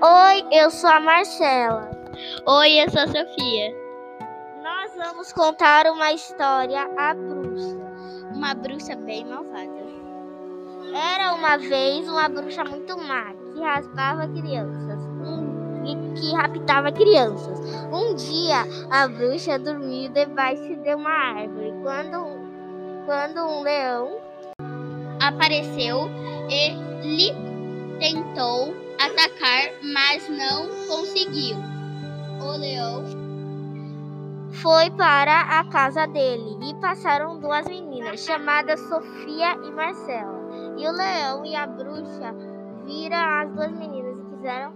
Oi, eu sou a Marcela. Oi, eu sou a Sofia. Nós vamos contar uma história a bruxa. Uma bruxa bem malvada. Era uma vez uma bruxa muito má que raspava crianças e que raptava crianças. Um dia a bruxa dormiu debaixo de uma árvore quando, quando um leão apareceu e lhe tentou atacar, mas não conseguiu. O leão foi para a casa dele e passaram duas meninas chamadas Sofia e Marcela. E o leão e a bruxa viram as duas meninas e quiseram.